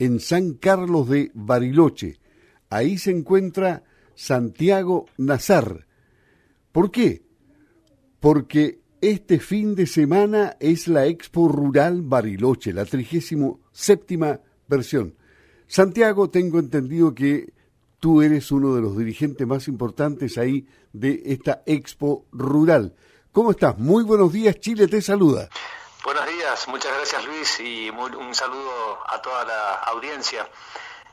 en San Carlos de Bariloche. Ahí se encuentra Santiago Nazar. ¿Por qué? Porque este fin de semana es la Expo Rural Bariloche, la 37 versión. Santiago, tengo entendido que tú eres uno de los dirigentes más importantes ahí de esta Expo Rural. ¿Cómo estás? Muy buenos días, Chile te saluda. Buenos días, muchas gracias Luis y un saludo a toda la audiencia.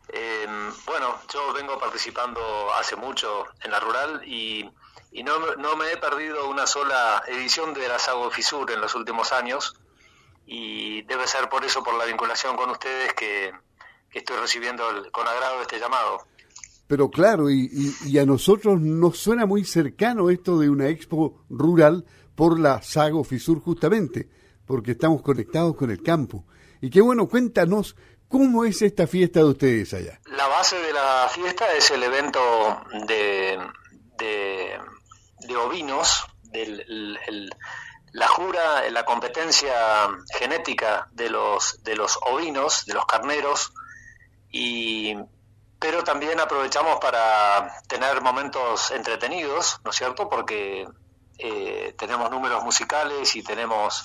Em, bueno, yo vengo participando hace mucho en la rural y, no, no, me he perdido una sola edición de la Sago Fisur en los últimos años y debe ser por eso, por la vinculación con ustedes, que, estoy recibiendo con agrado este llamado. Pero claro, y, y, a nosotros nos suena muy cercano esto de una expo rural por la Sago Fisur justamente, porque estamos conectados con el campo. Y qué bueno, cuéntanos cómo es esta fiesta de ustedes allá. La base de la fiesta es el evento de, de, ovinos, del, la jura, la competencia genética de los, de los ovinos, de los carneros, y pero también aprovechamos para tener momentos entretenidos, ¿no es cierto? Porque eh, tenemos números musicales y tenemos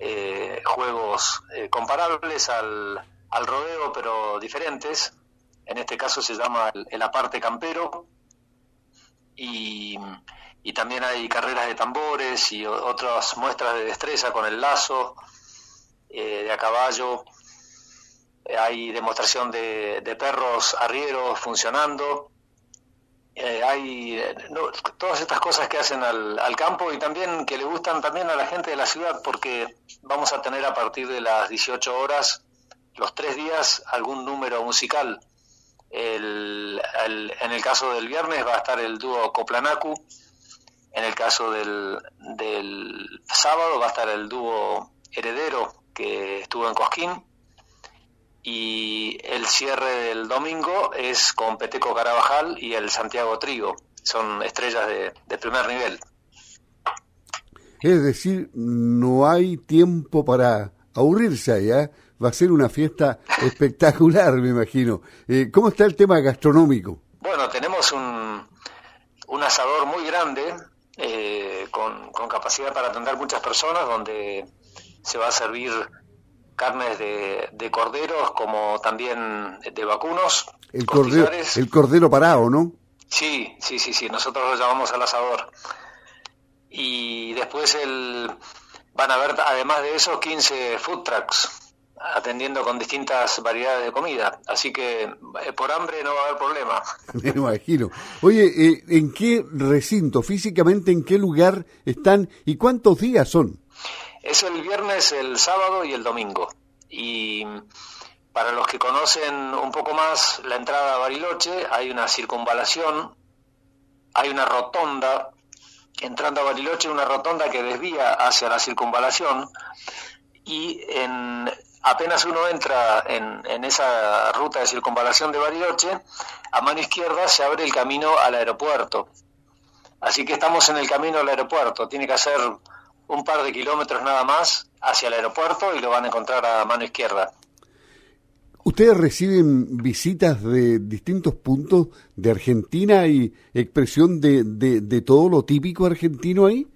eh, juegos eh, comparables al, al, rodeo, pero diferentes. En este caso se llama el, aparte campero. Y, y, también hay carreras de tambores y otras muestras de destreza con el lazo, de a caballo hay demostración de, perros arrieros funcionando, eh, hay eh, todas estas cosas que hacen al, al, campo y también que le gustan también a la gente de la ciudad porque vamos a tener a partir de las 18 horas los tres días algún número musical. El, en el caso del viernes va a estar el dúo Coplanacu, en el caso del, del sábado va a estar el dúo Heredero que estuvo en Cosquín y el cierre del domingo es con Peteco Carabajal y el Santiago Trigo. Son estrellas de, primer nivel. Es decir, no hay tiempo para aburrirse allá. Va a ser una fiesta espectacular, me imagino. Eh, ¿Cómo está el tema gastronómico? Bueno, tenemos un, un asador muy grande, eh, con, con capacidad para atender muchas personas, donde se va a servir carnes de, de corderos como también de vacunos. El cordero, el cordero parado, ¿no? Sí, sí, sí, sí, nosotros lo llamamos al asador. Y después el, van a haber, además de eso, 15 food trucks atendiendo con distintas variedades de comida. Así que eh, por hambre no va a haber problema. Me imagino. Oye, eh, ¿en qué recinto, físicamente, en qué lugar están y cuántos días son? Es el viernes, el sábado y el domingo. Y para los que conocen un poco más la entrada a Bariloche, hay una circunvalación, hay una rotonda, entrando a Bariloche, una rotonda que desvía hacia la circunvalación y en, apenas uno entra en, en, esa ruta de circunvalación de Bariloche, a mano izquierda se abre el camino al aeropuerto. Así que estamos en el camino al aeropuerto. Tiene que hacer un par de kilómetros nada más hacia el aeropuerto y lo van a encontrar a mano izquierda. ¿Ustedes reciben visitas de distintos puntos de Argentina y expresión de, de, todo lo típico argentino ahí?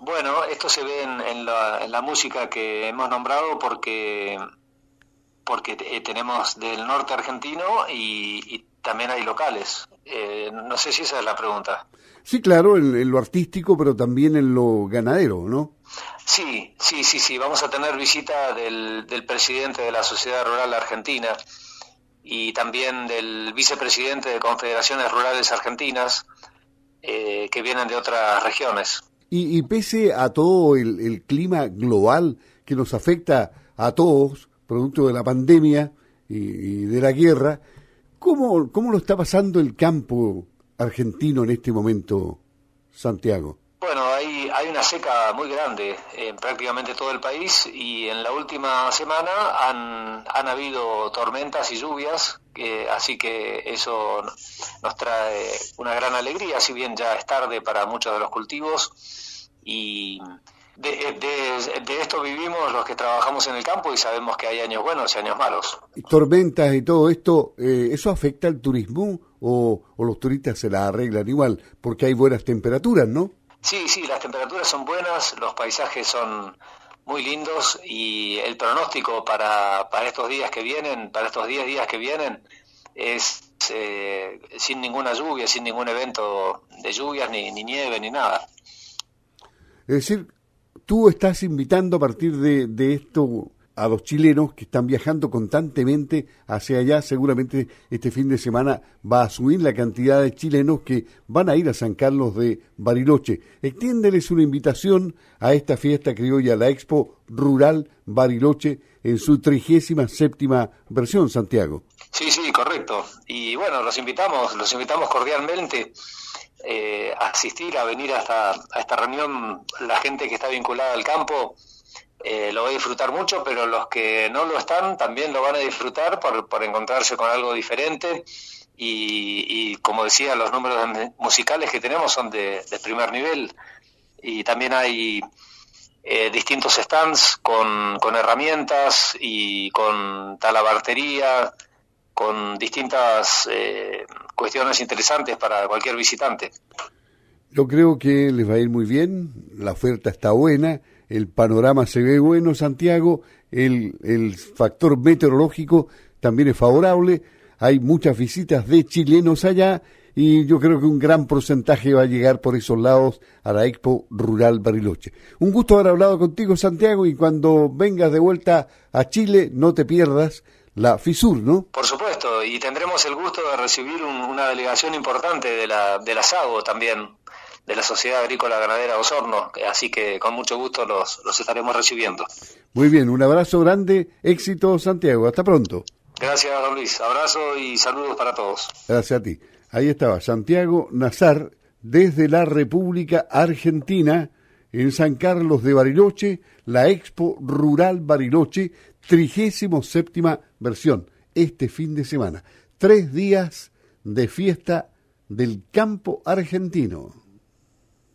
Bueno, esto se ve en, la, música que hemos nombrado porque, porque eh, tenemos del norte argentino y, también hay locales. Eh, no sé si esa es la pregunta. Sí, claro, en, lo artístico, pero también en lo ganadero, ¿no? Sí, sí, sí, sí. Vamos a tener visita del, del presidente de la Sociedad Rural Argentina y también del vicepresidente de Confederaciones Rurales Argentinas, eh, que vienen de otras regiones. Y, y pese a todo el, el, clima global que nos afecta a todos, producto de la pandemia y, y de la guerra, ¿cómo, ¿cómo lo está pasando el campo argentino en este momento, Santiago? Bueno, hay, hay una seca muy grande en prácticamente todo el país y en la última semana han, han habido tormentas y lluvias, así que eso nos trae una gran alegría, si bien ya es tarde para muchos de los cultivos y, de, esto vivimos los que trabajamos en el campo y sabemos que hay años buenos y años malos. Tormentas y todo esto, eh, ¿eso afecta al turismo o, los turistas se la arreglan igual? Porque hay buenas temperaturas, ¿no? Sí, sí, las temperaturas son buenas, los paisajes son muy lindos y el pronóstico para, para estos días que vienen, para estos 10 días que vienen, es eh, sin ninguna lluvia, sin ningún evento de lluvias, ni, ni nieve, ni nada. Es decir, tú estás invitando a partir de, esto a los chilenos que están viajando constantemente hacia allá. Seguramente este fin de semana va a subir la cantidad de chilenos que van a ir a San Carlos de Bariloche. Extiéndeles una invitación a esta fiesta criolla, la Expo Rural Bariloche, en su trigésima séptima versión, Santiago. Sí, sí, correcto. Y bueno, los invitamos, los invitamos cordialmente eh, asistir, a venir hasta a esta reunión, la gente que está vinculada al campo eh, lo va a disfrutar mucho, pero los que no lo están también lo van a disfrutar por, por encontrarse con algo diferente. Y, como decía, los números musicales que tenemos son de, primer nivel. Y también hay eh, distintos stands con, con herramientas y con talabartería, con distintas eh, cuestiones interesantes para cualquier visitante. Yo creo que les va a ir muy bien, la oferta está buena, el panorama se ve bueno, Santiago, el, el factor meteorológico también es favorable, hay muchas visitas de chilenos allá y yo creo que un gran porcentaje va a llegar por esos lados a la Expo Rural Bariloche. Un gusto haber hablado contigo, Santiago, y cuando vengas de vuelta a Chile, no te pierdas la FISUR, ¿no? Por supuesto, y tendremos el gusto de recibir una delegación importante de la, de la SAGO también, de la Sociedad Agrícola Ganadera Osorno, así que con mucho gusto los, los estaremos recibiendo. Muy bien, un abrazo grande, éxito Santiago, hasta pronto. Gracias, don Luis, abrazo y saludos para todos. Gracias a ti. Ahí estaba Santiago Nazar desde la República Argentina en San Carlos de Bariloche, la Expo Rural Bariloche, trigésimo séptima versión, este fin de semana. Tres días de fiesta del campo argentino.